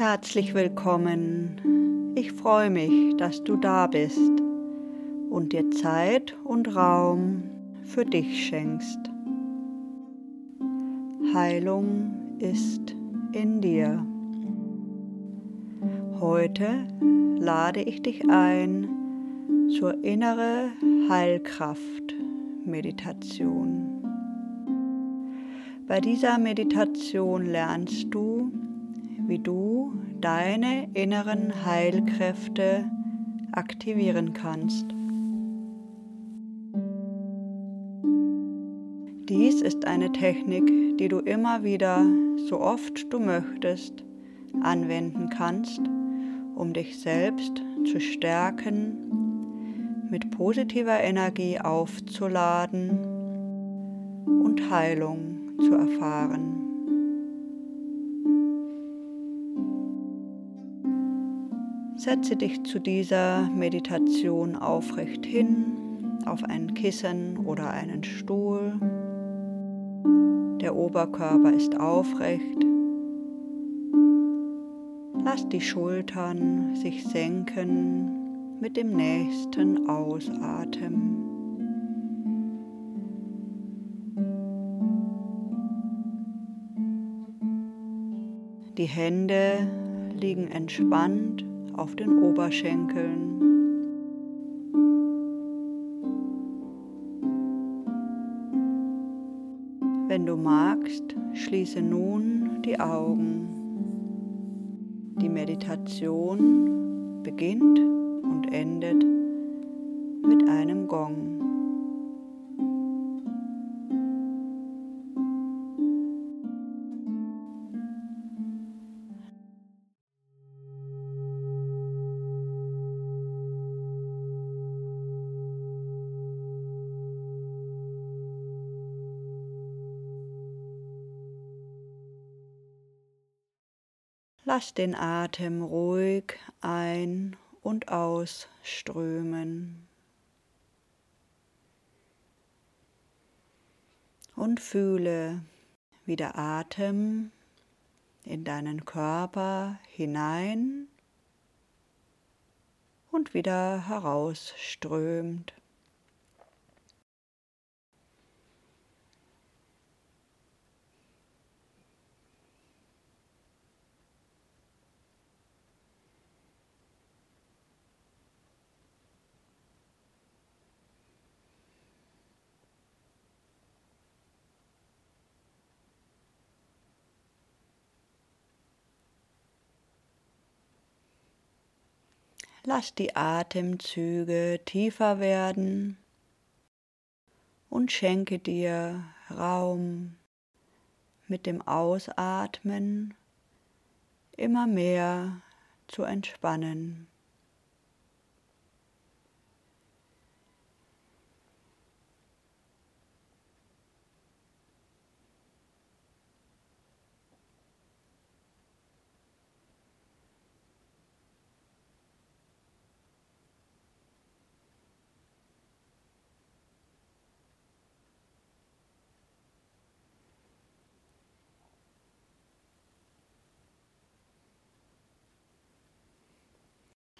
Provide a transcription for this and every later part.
Herzlich willkommen. Ich freue mich, dass du da bist und dir Zeit und Raum für dich schenkst. Heilung ist in dir. Heute lade ich dich ein zur innere Heilkraft Meditation. Bei dieser Meditation lernst du, wie du deine inneren Heilkräfte aktivieren kannst. Dies ist eine Technik, die du immer wieder, so oft du möchtest, anwenden kannst, um dich selbst zu stärken, mit positiver Energie aufzuladen und Heilung zu erfahren. Setze dich zu dieser Meditation aufrecht hin, auf ein Kissen oder einen Stuhl. Der Oberkörper ist aufrecht. Lass die Schultern sich senken mit dem nächsten Ausatmen. Die Hände liegen entspannt auf den Oberschenkeln. Wenn du magst, schließe nun die Augen. Die Meditation beginnt und endet mit einem Gong. Lass den Atem ruhig ein- und ausströmen. Und fühle, wie der Atem in deinen Körper hinein und wieder herausströmt. Lass die Atemzüge tiefer werden und schenke dir Raum mit dem Ausatmen immer mehr zu entspannen.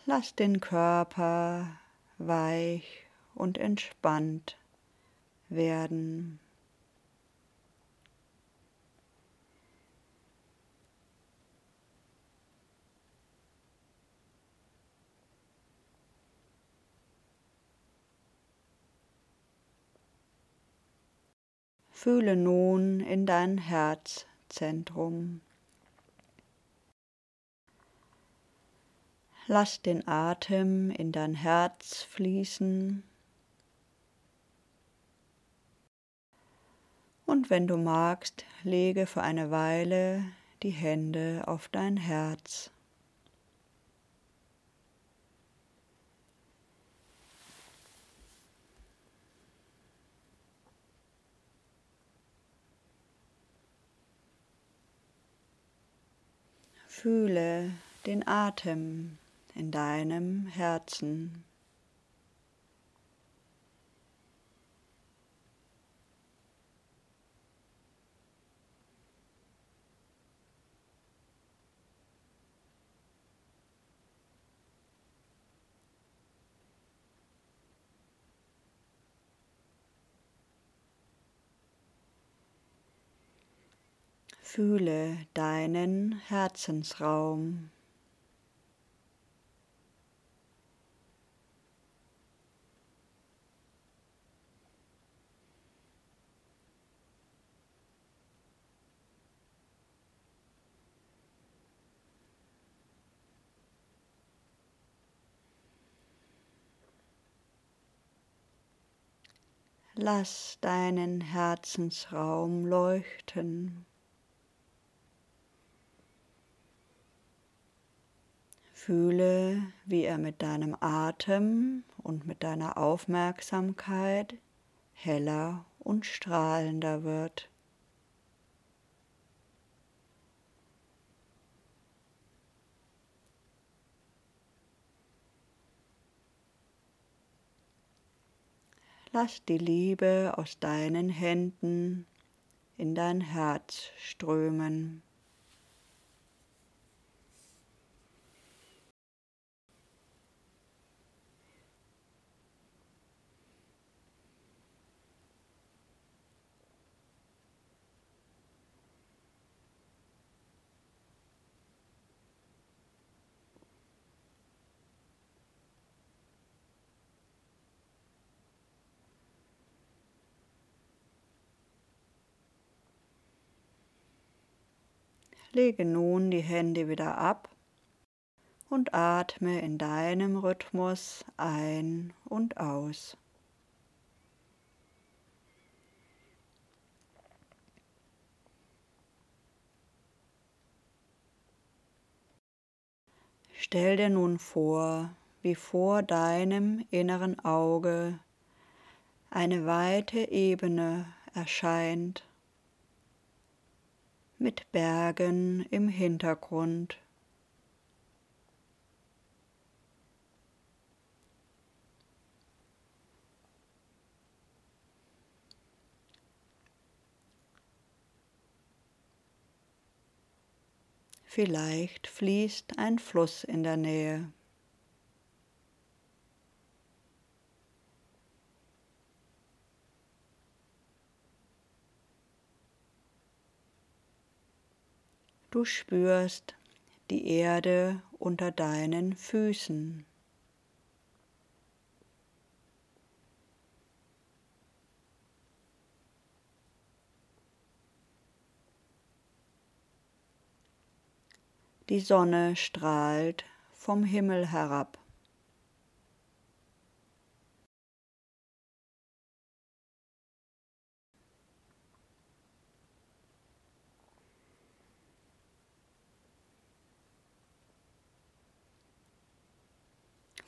Lass den Körper weich und entspannt werden. Fühle nun in dein Herzzentrum. Lass den Atem in dein Herz fließen. Und wenn du magst, lege für eine Weile die Hände auf dein Herz. Fühle den Atem in deinem Herzen. Fühle deinen Herzensraum. Lass deinen Herzensraum leuchten. Fühle, wie er mit deinem Atem und mit deiner Aufmerksamkeit heller und strahlender wird. Lass die Liebe aus deinen Händen in dein Herz strömen. Lege nun die Hände wieder ab und atme in deinem Rhythmus ein und aus. Stell dir nun vor, wie vor deinem inneren Auge eine weite Ebene erscheint mit Bergen im Hintergrund. Vielleicht fließt ein Fluss in der Nähe. Du spürst die Erde unter deinen Füßen. Die Sonne strahlt vom Himmel herab.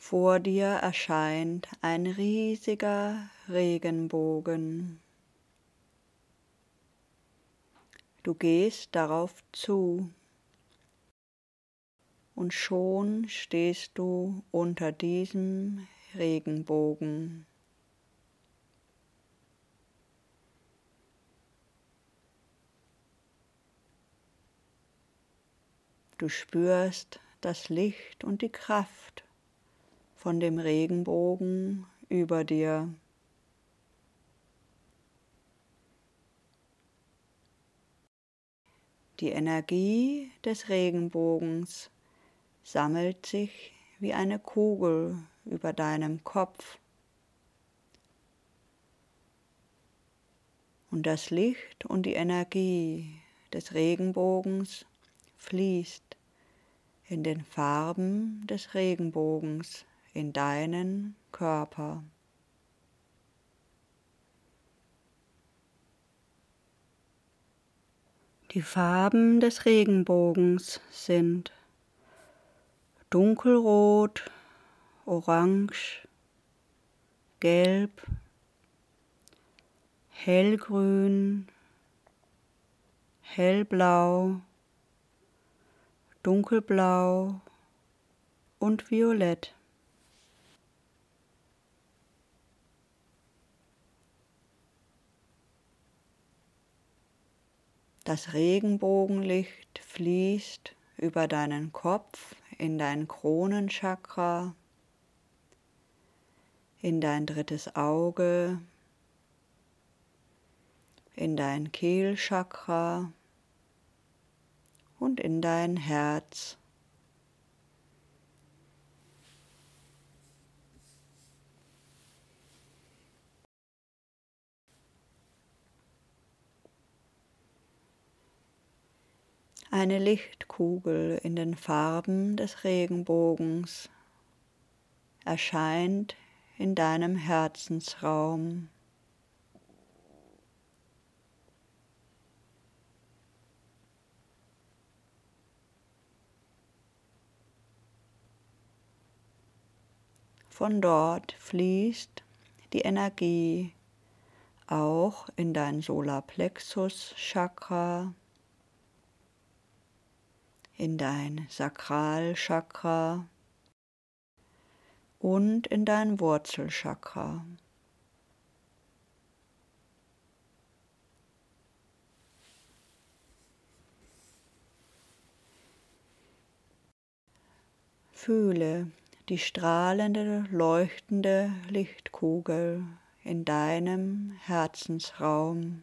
Vor dir erscheint ein riesiger Regenbogen. Du gehst darauf zu und schon stehst du unter diesem Regenbogen. Du spürst das Licht und die Kraft von dem Regenbogen über dir. Die Energie des Regenbogens sammelt sich wie eine Kugel über deinem Kopf. Und das Licht und die Energie des Regenbogens fließt in den Farben des Regenbogens in deinen Körper. Die Farben des Regenbogens sind dunkelrot, orange, gelb, hellgrün, hellblau, dunkelblau und violett. Das Regenbogenlicht fließt über deinen Kopf in dein Kronenchakra, in dein drittes Auge, in dein Kehlchakra, und in dein Herz. Eine Lichtkugel in den Farben des Regenbogens erscheint in deinem Herzensraum. Von dort fließt die Energie auch in dein Solarplexus-Chakra, in dein Sakralchakra und in dein Wurzelchakra. Fühle die strahlende, leuchtende Lichtkugel in deinem Herzensraum.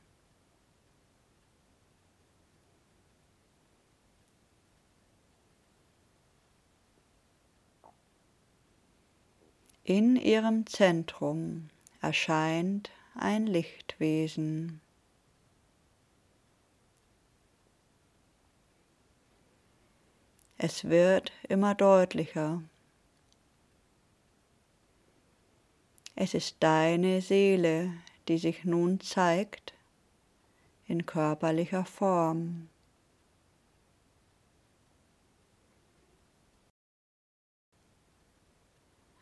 In ihrem Zentrum erscheint ein Lichtwesen. Es wird immer deutlicher. Es ist deine Seele, die sich nun zeigt in körperlicher Form.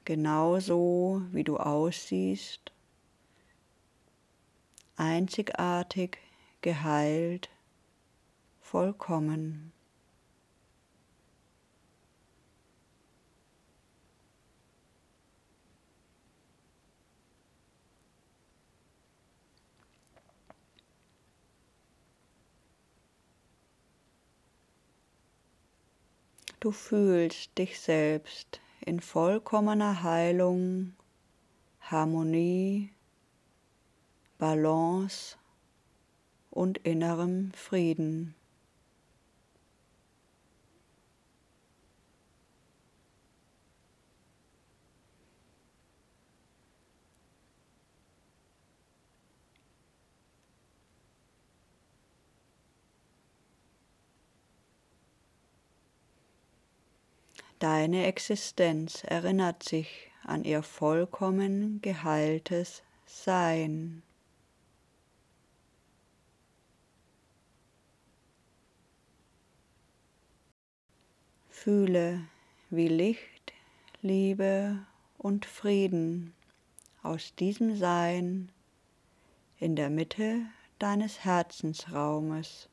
Genauso wie du aussiehst, einzigartig, geheilt, vollkommen. Du fühlst dich selbst in vollkommener Heilung, Harmonie, Balance und innerem Frieden. Deine Existenz erinnert sich an ihr vollkommen geheiltes Sein. Fühle, wie Licht, Liebe und Frieden aus diesem Sein in der Mitte deines Herzensraumes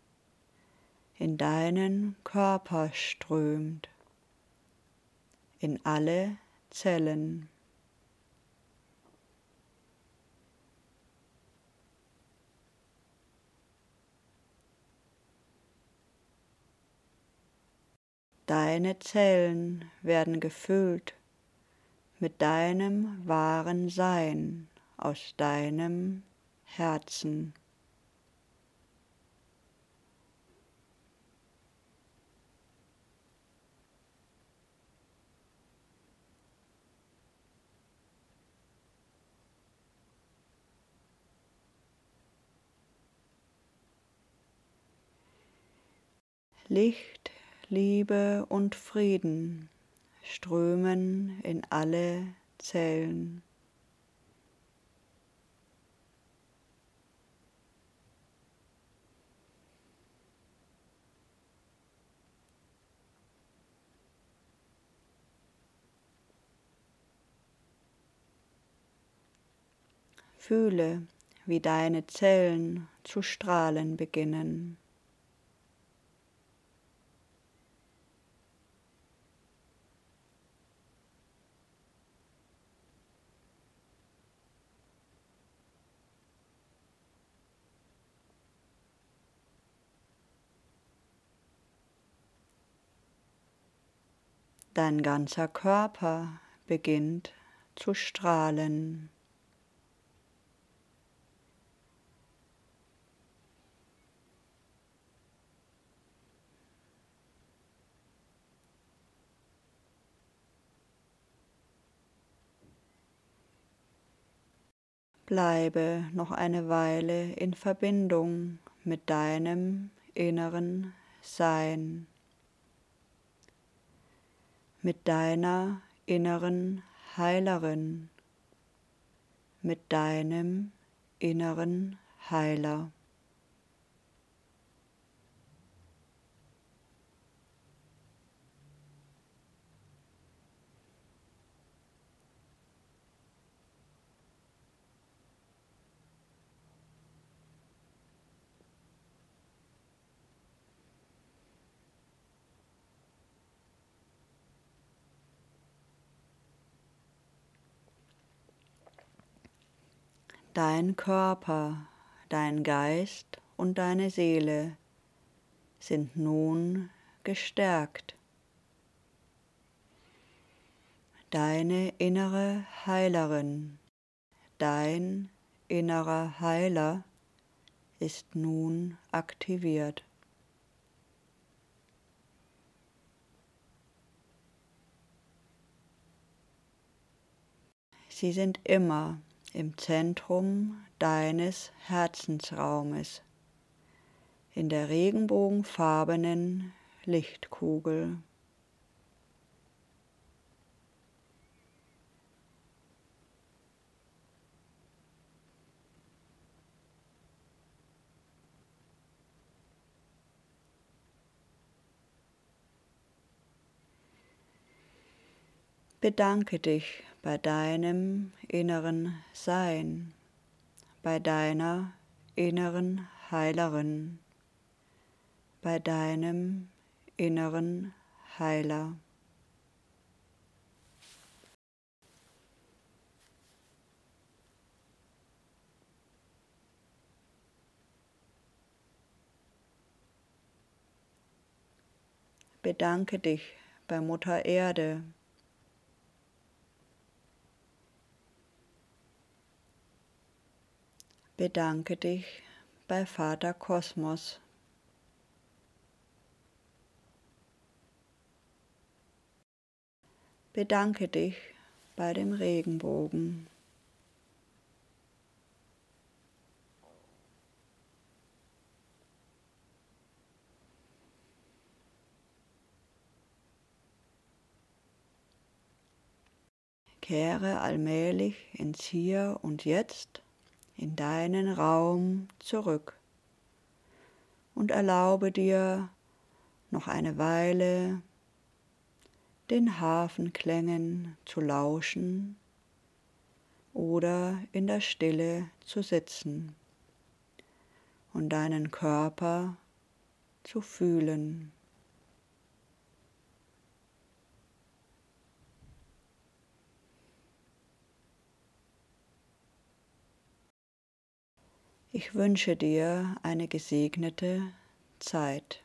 in deinen Körper strömt in alle Zellen. Deine Zellen werden gefüllt mit deinem wahren Sein aus deinem Herzen. Licht, Liebe und Frieden strömen in alle Zellen. Fühle, wie deine Zellen zu strahlen beginnen. Dein ganzer Körper beginnt zu strahlen. Bleibe noch eine Weile in Verbindung mit deinem inneren Sein mit deiner inneren Heilerin, mit deinem inneren Heiler. Dein Körper, dein Geist und deine Seele sind nun gestärkt. Deine innere Heilerin, dein innerer Heiler ist nun aktiviert. Sie sind immer im Zentrum deines Herzensraumes, in der regenbogenfarbenen Lichtkugel. Bedanke dich bei deinem inneren Sein, bei deiner inneren Heilerin, bei deinem inneren Heiler. Bedanke dich bei Mutter Erde, Bedanke dich bei Vater Kosmos. Bedanke dich bei dem Regenbogen. Kehre allmählich ins Hier und Jetzt in deinen Raum zurück und erlaube dir noch eine Weile den Hafenklängen zu lauschen oder in der Stille zu sitzen und deinen Körper zu fühlen. Ich wünsche dir eine gesegnete Zeit.